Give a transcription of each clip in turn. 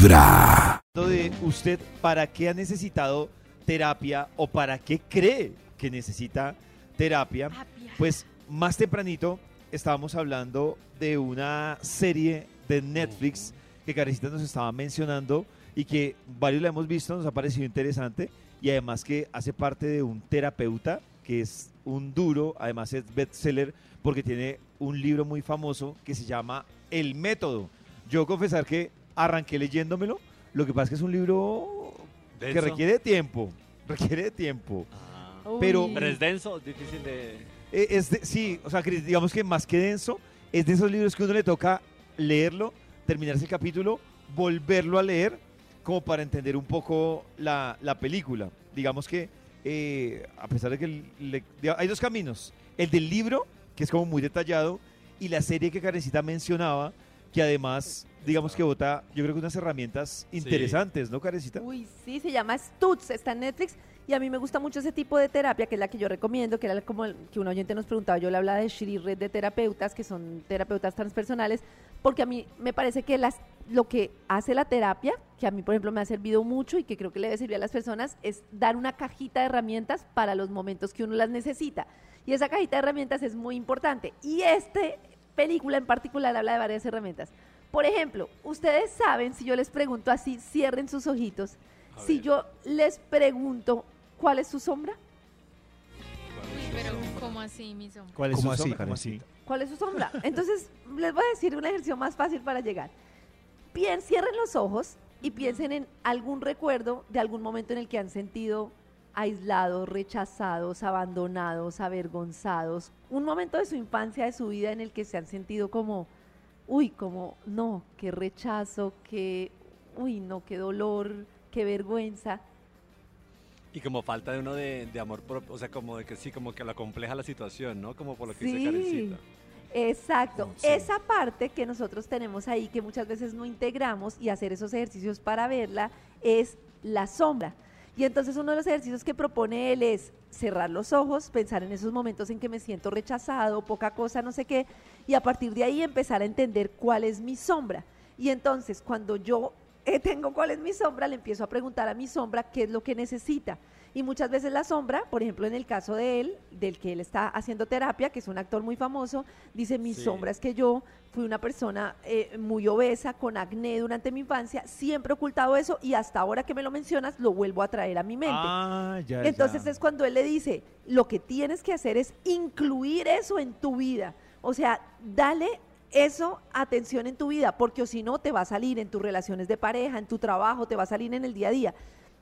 Vibra. de usted para qué ha necesitado terapia o para qué cree que necesita terapia, pues más tempranito estábamos hablando de una serie de Netflix que Carecita nos estaba mencionando y que varios la hemos visto, nos ha parecido interesante y además que hace parte de un terapeuta que es un duro, además es bestseller porque tiene un libro muy famoso que se llama El Método. Yo confesar que arranqué leyéndomelo, lo que pasa es que es un libro que requiere tiempo, requiere tiempo. Ah. Pero- Pero es denso, difícil de... Eh, es de- sí, o sea, digamos que más que denso, es de esos libros que uno le toca leerlo, terminarse el capítulo, volverlo a leer, como para entender un poco la, la película. Digamos que, eh, a pesar de que le- hay dos caminos. El del libro, que es como muy detallado, y la serie que Karencita mencionaba, que además, digamos que bota, yo creo que unas herramientas interesantes, ¿no, Karencita? Uy, sí, se llama Stutz, está en Netflix y a mí me gusta mucho ese tipo de terapia, que es la que yo recomiendo, que era como el que un oyente nos preguntaba, yo le hablaba de Shri Red de terapeutas, que son terapeutas transpersonales, porque a mí me parece que las, lo que hace la terapia, que a mí por ejemplo me ha servido mucho y que creo que le debe servir a las personas, es dar una cajita de herramientas para los momentos que uno las necesita. Y esa cajita de herramientas es muy importante. Y este película en particular habla de varias herramientas. Por ejemplo, ustedes saben, si yo les pregunto así, cierren sus ojitos, A si ver. yo les pregunto cuál es su sombra, Uy, pero ¿cómo así, mi sombra? ¿Cuál ¿Cómo su así, sombra? Karencita? ¿cuál es su sombra? Entonces, les voy a decir un ejercicio más fácil para llegar. Bien, cierren los ojos y piensen en algún recuerdo de algún momento en el que han sentido aislados, rechazados, abandonados, avergonzados. Un momento de su infancia, de su vida en el que se han sentido como, uy, como, no, qué rechazo, qué, uy, no, qué dolor, qué vergüenza. Y como falta de uno de, de amor propio, o sea, como de que sí, como que lo compleja la situación, ¿no? Como por lo que Sí. dice Karencita. Exacto, Oh, sí. esa parte que nosotros tenemos ahí que muchas veces no integramos y hacer esos ejercicios para verla es la sombra. Y entonces uno de los ejercicios que propone él es cerrar los ojos, pensar en esos momentos en que me siento rechazado, poca cosa, no sé qué, y a partir de ahí empezar a entender cuál es mi sombra. Y entonces cuando yo eh, tengo cuál es mi sombra, le empiezo a preguntar a mi sombra qué es lo que necesita. Y muchas veces la sombra, por ejemplo, en el caso de él, del que él está haciendo terapia, que es un actor muy famoso, dice, mi Sí. sombra es que yo fui una persona eh, muy obesa, con acné durante mi infancia, siempre he ocultado eso y hasta ahora que me lo mencionas, lo vuelvo a traer a mi mente. Ah, ya, Entonces ya. es cuando él le dice, lo que tienes que hacer es incluir eso en tu vida. O sea, dale eso atención en tu vida, porque o si no te va a salir en tus relaciones de pareja, en tu trabajo, te va a salir en el día a día.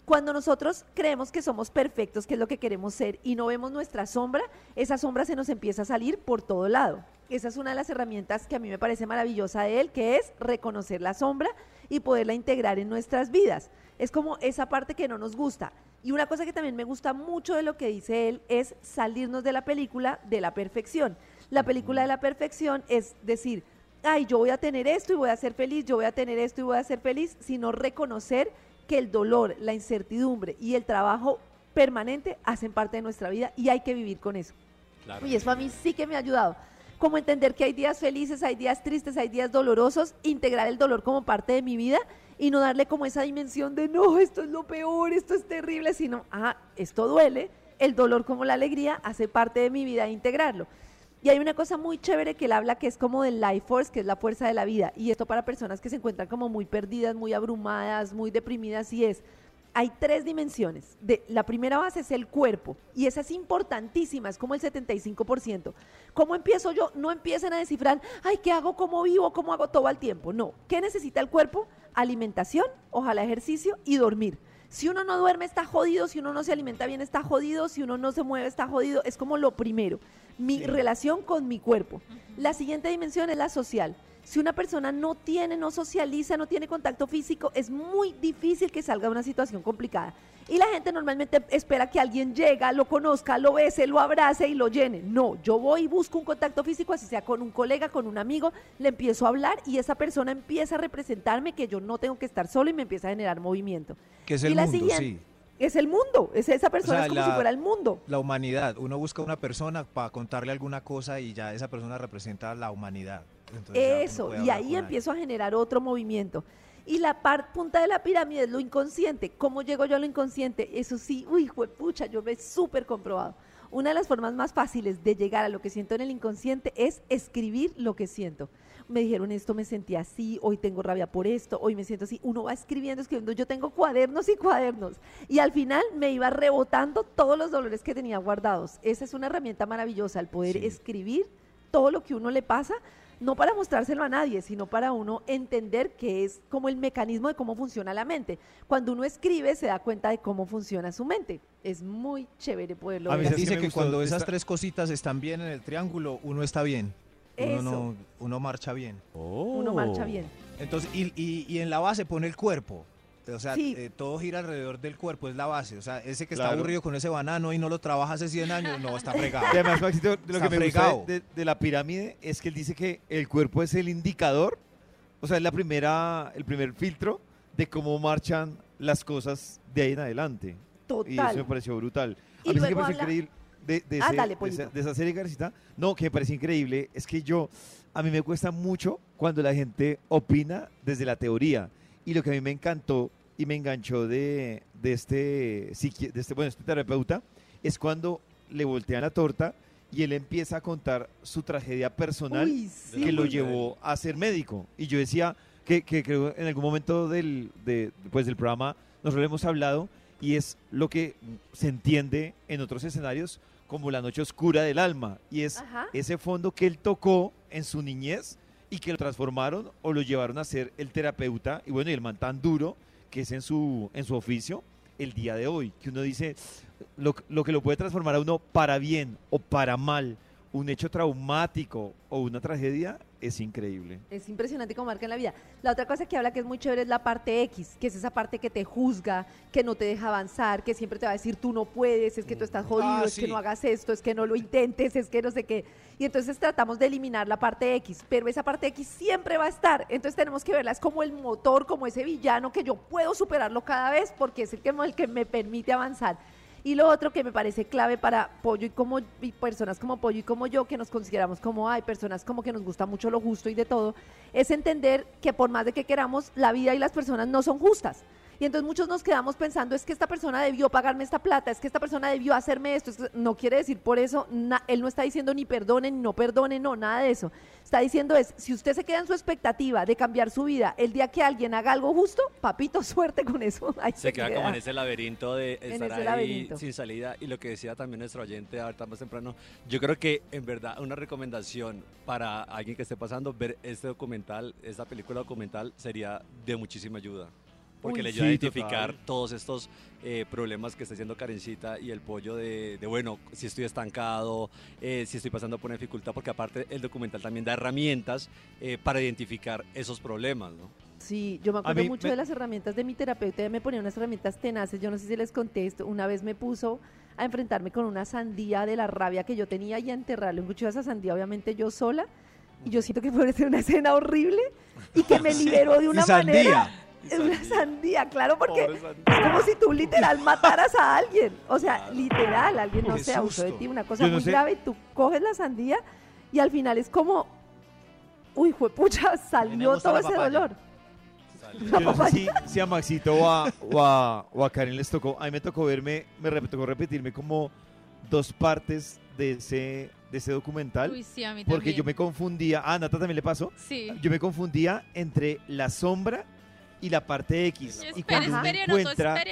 Cuando nosotros creemos que somos perfectos, que es lo que queremos ser, y no vemos nuestra sombra, esa sombra se nos empieza a salir por todo lado. Esa es una de las herramientas que a mí me parece maravillosa de él, que es reconocer la sombra y poderla integrar en nuestras vidas. Es como esa parte que no nos gusta. Y una cosa que también me gusta mucho de lo que dice él es salirnos de la película de la perfección. La película de la perfección es decir, ay, yo voy a tener esto y voy a ser feliz, yo voy a tener esto y voy a ser feliz, sino reconocer que el dolor, la incertidumbre y el trabajo permanente hacen parte de nuestra vida y hay que vivir con eso. Claro. Y eso a mí sí que me ha ayudado. Como entender que hay días felices, hay días tristes, hay días dolorosos, integrar el dolor como parte de mi vida y no darle como esa dimensión de no, esto es lo peor, esto es terrible, sino, ah, esto duele, el dolor como la alegría hace parte de mi vida e integrarlo. Y hay una cosa muy chévere que él habla que es como del life force, que es la fuerza de la vida. Y esto para personas que se encuentran como muy perdidas, muy abrumadas, muy deprimidas, y es, hay tres dimensiones. De, la primera base es el cuerpo, y esa es importantísima, es como el 75%. ¿Cómo empiezo yo? No empiecen a descifrar, ay, ¿qué hago? ¿Cómo vivo? ¿Cómo hago todo al tiempo? No. ¿Qué necesita el cuerpo? Alimentación, ojalá ejercicio y dormir. Si uno no duerme está jodido, si uno no se alimenta bien está jodido, si uno no se mueve está jodido, es como lo primero. Mi relación con mi cuerpo. La siguiente dimensión es la social. Si una persona no tiene, no socializa, no tiene contacto físico, es muy difícil que salga de una situación complicada. Y la gente normalmente espera que alguien llega, lo conozca, lo bese, lo abrace y lo llene. No, yo voy y busco un contacto físico, así sea con un colega, con un amigo, le empiezo a hablar y esa persona empieza a representarme que yo no tengo que estar solo y me empieza a generar movimiento. Que es Y el la mundo, sí. Es el mundo, es esa persona sea, es como la- si fuera el mundo. La humanidad. Uno busca una persona para contarle alguna cosa y ya esa persona representa la humanidad. Entonces Eso, y ahí empiezo a generar otro movimiento. Y la par- punta de la pirámide es lo inconsciente. ¿Cómo llego yo a lo inconsciente? Eso sí, uy, pucha, yo lo he súper comprobado. Una de las formas más fáciles de llegar a lo que siento en el inconsciente es escribir lo que siento. Me dijeron esto, me sentí así, hoy tengo rabia por esto, hoy me siento así. Uno va escribiendo, escribiendo. Yo tengo cuadernos y cuadernos. Y al final me iba rebotando todos los dolores que tenía guardados. Esa es una herramienta maravillosa, el poder Sí. escribir todo lo que uno le pasa, no para mostrárselo a nadie, sino para uno entender que es como el mecanismo de cómo funciona la mente. Cuando uno escribe se da cuenta de cómo funciona su mente. Es muy chévere poderlo A ver. ¿sabes qué Dice que cuando de esas tres cositas están bien en el triángulo, uno está bien. Uno, Eso. no, uno marcha bien. Uno marcha bien. Entonces, y, y- y en la base pone el cuerpo. O sea, Sí. eh, todo gira alrededor del cuerpo, es la base. O sea, ese que está Claro. aburrido con ese banano y no lo trabaja hace 100 años, no, está fregado. Y además, Maxito, de lo Está que me gusta fregado. de, de- la pirámide es que él dice que el cuerpo es el indicador, o sea, es la primera, el primer filtro de cómo marchan las cosas de ahí en adelante. Y eso me Total. pareció brutal. Y A mí sí que me pareció habla- increíble de, de Ah, ese- dale, de esa, de esa serie, Garcita. No, que me parece increíble es que yo, a mí me cuesta mucho cuando la gente opina desde la teoría. Y lo que a mí me encantó y me enganchó de, de, este, de este, bueno, este terapeuta es cuando le voltean la torta y él empieza a contar su tragedia personal Uy, sí. que lo llevó a ser médico. Y yo decía que, que creo en algún momento del, de, pues, del programa nosotros lo hemos hablado y es lo que se entiende en otros escenarios como la noche oscura del alma. Y es Ajá. ese fondo que él tocó en su niñez y que lo transformaron o lo llevaron a ser el terapeuta y bueno, y el man tan duro que es en su, en su oficio el día de hoy, que uno dice lo, lo que lo puede transformar a uno para bien o para mal, un hecho traumático o una tragedia, es increíble. Es impresionante cómo marca en la vida. La otra cosa que habla que es muy chévere es la parte X, que es esa parte que te juzga, que no te deja avanzar, que siempre te va a decir tú no puedes, es que tú estás jodido, Ah, es que no hagas esto, es que no lo intentes, es que no sé qué. Y entonces tratamos de eliminar la parte X, pero esa parte X siempre va a estar. Entonces tenemos que verla, es como el motor, como ese villano que yo puedo superarlo cada vez porque es el que, el que me permite avanzar. Y lo otro que me parece clave para Pollo y como y personas como Pollo y como yo, que nos consideramos como hay personas como que nos gusta mucho lo justo y de todo, es entender que por más de que queramos, la vida y las personas no son justas. Y entonces muchos nos quedamos pensando, es que esta persona debió pagarme esta plata, es que esta persona debió hacerme esto. no quiere decir por eso, na- él no está diciendo ni perdone, ni no perdone, no, nada de eso. Está diciendo es, si usted se queda en su expectativa de cambiar su vida el día que alguien haga algo justo, papito, suerte con eso. Ahí Se queda como en ese laberinto de estar ahí laberinto. sin salida. Y lo que decía también nuestro oyente ahorita más temprano, yo creo que en verdad una recomendación para alguien que esté pasando, ver este documental, esta película documental, sería de muchísima ayuda. Porque Uy, le ayuda a identificar total. todos estos eh, problemas que está haciendo Karencita y el pollo de, de, bueno, si estoy estancado, eh, si estoy pasando por una dificultad, porque aparte el documental también da herramientas eh, para identificar esos problemas, ¿no? Sí, yo me acuerdo mucho me- de las herramientas de mi terapeuta, ella me ponía unas herramientas tenaces, yo no sé si les contesto, una vez me puso a enfrentarme con una sandía de la rabia que yo tenía y a enterrarle un cuchillo a esa sandía, obviamente yo sola, y yo siento que puede ser una escena horrible y que me liberó de una y sandía. manera... Es una sandía, claro, porque es como si tú literal mataras a alguien. O sea, literal, alguien no Qué se abusó de ti, una cosa no muy sé- grave, y tú coges la sandía y al final es como, uy, pucha, me salió todo ese papaya. dolor. Yo no sé si, si a Maxito o a, o, a, o a Karen les tocó, a mí me tocó verme, me tocó repetirme como dos partes de ese, de ese documental, Uy, sí, a mí porque también. yo me confundía, ah, a Nata también le pasó, Sí. yo me confundía entre la sombra y la parte X. Y espere, cuando uno encuentra,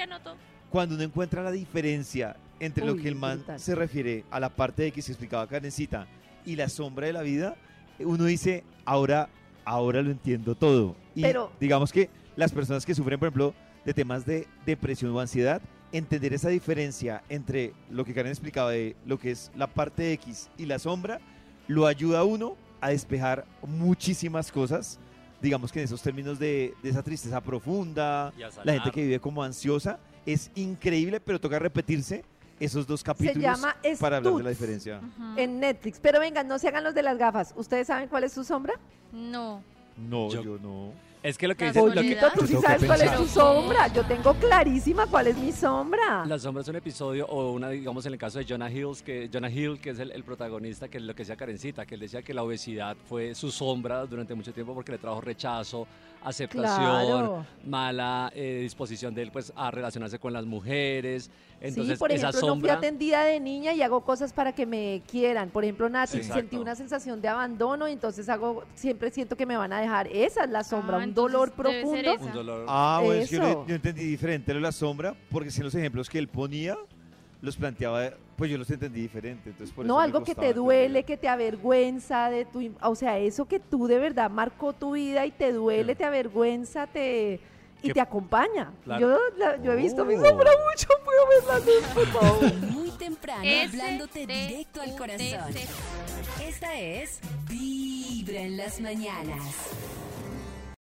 cuando uno encuentra la diferencia entre lo Uy, que el man brutal. se refiere a la parte X que explicaba Karencita y la sombra de la vida, uno dice, ahora, ahora lo entiendo todo. Y Pero- digamos que las personas que sufren, por ejemplo, de temas de depresión o ansiedad, entender esa diferencia entre lo que Karen explicaba de lo que es la parte X y la sombra, lo ayuda a uno a despejar muchísimas cosas, digamos que en esos términos de, de esa tristeza profunda, la gente que vive como ansiosa, es increíble, pero toca repetirse esos dos Se capítulos llama para hablar de la diferencia. En Netflix. Pero vengan, no se hagan los de las gafas. ¿Ustedes saben cuál es su sombra? No. No, Yo- yo, no. Es que lo que dice, lo que, tú sí sabes cuál es tu sombra. Yo tengo clarísima cuál es mi sombra. La sombra es un episodio, o una, digamos, en el caso de Jonah Hill, que, Jonah Hill, que es el, el protagonista, que es lo que decía Karencita, que él decía que la obesidad fue su sombra durante mucho tiempo porque le trajo rechazo, aceptación, Claro. mala eh, disposición de él pues, a relacionarse con las mujeres. Entonces, sí, por esa ejemplo, no fui sombra. atendida de niña y hago cosas para que me quieran. Por ejemplo, Nati, sentí una sensación de abandono y entonces hago, siempre siento que me van a dejar. Esa es la sombra, Ah, un dolor entonces profundo. un dolor. Ah, bueno, es que yo, entendí diferente lo de la sombra, porque si en los ejemplos que él ponía, los planteaba, pues yo los entendí diferente. Entonces por No, eso me algo que costaba te duele, entender. que te avergüenza de tu, o sea, eso que tú de verdad marcó tu vida y te duele, Sí. te avergüenza, te y Que- te acompaña. Claro. Yo, la- yo he visto mi Oh. sombra mucho, puedo ver la luz, por favor. Muy temprano, hablándote directo al corazón. Esta es Vibra en las mañanas.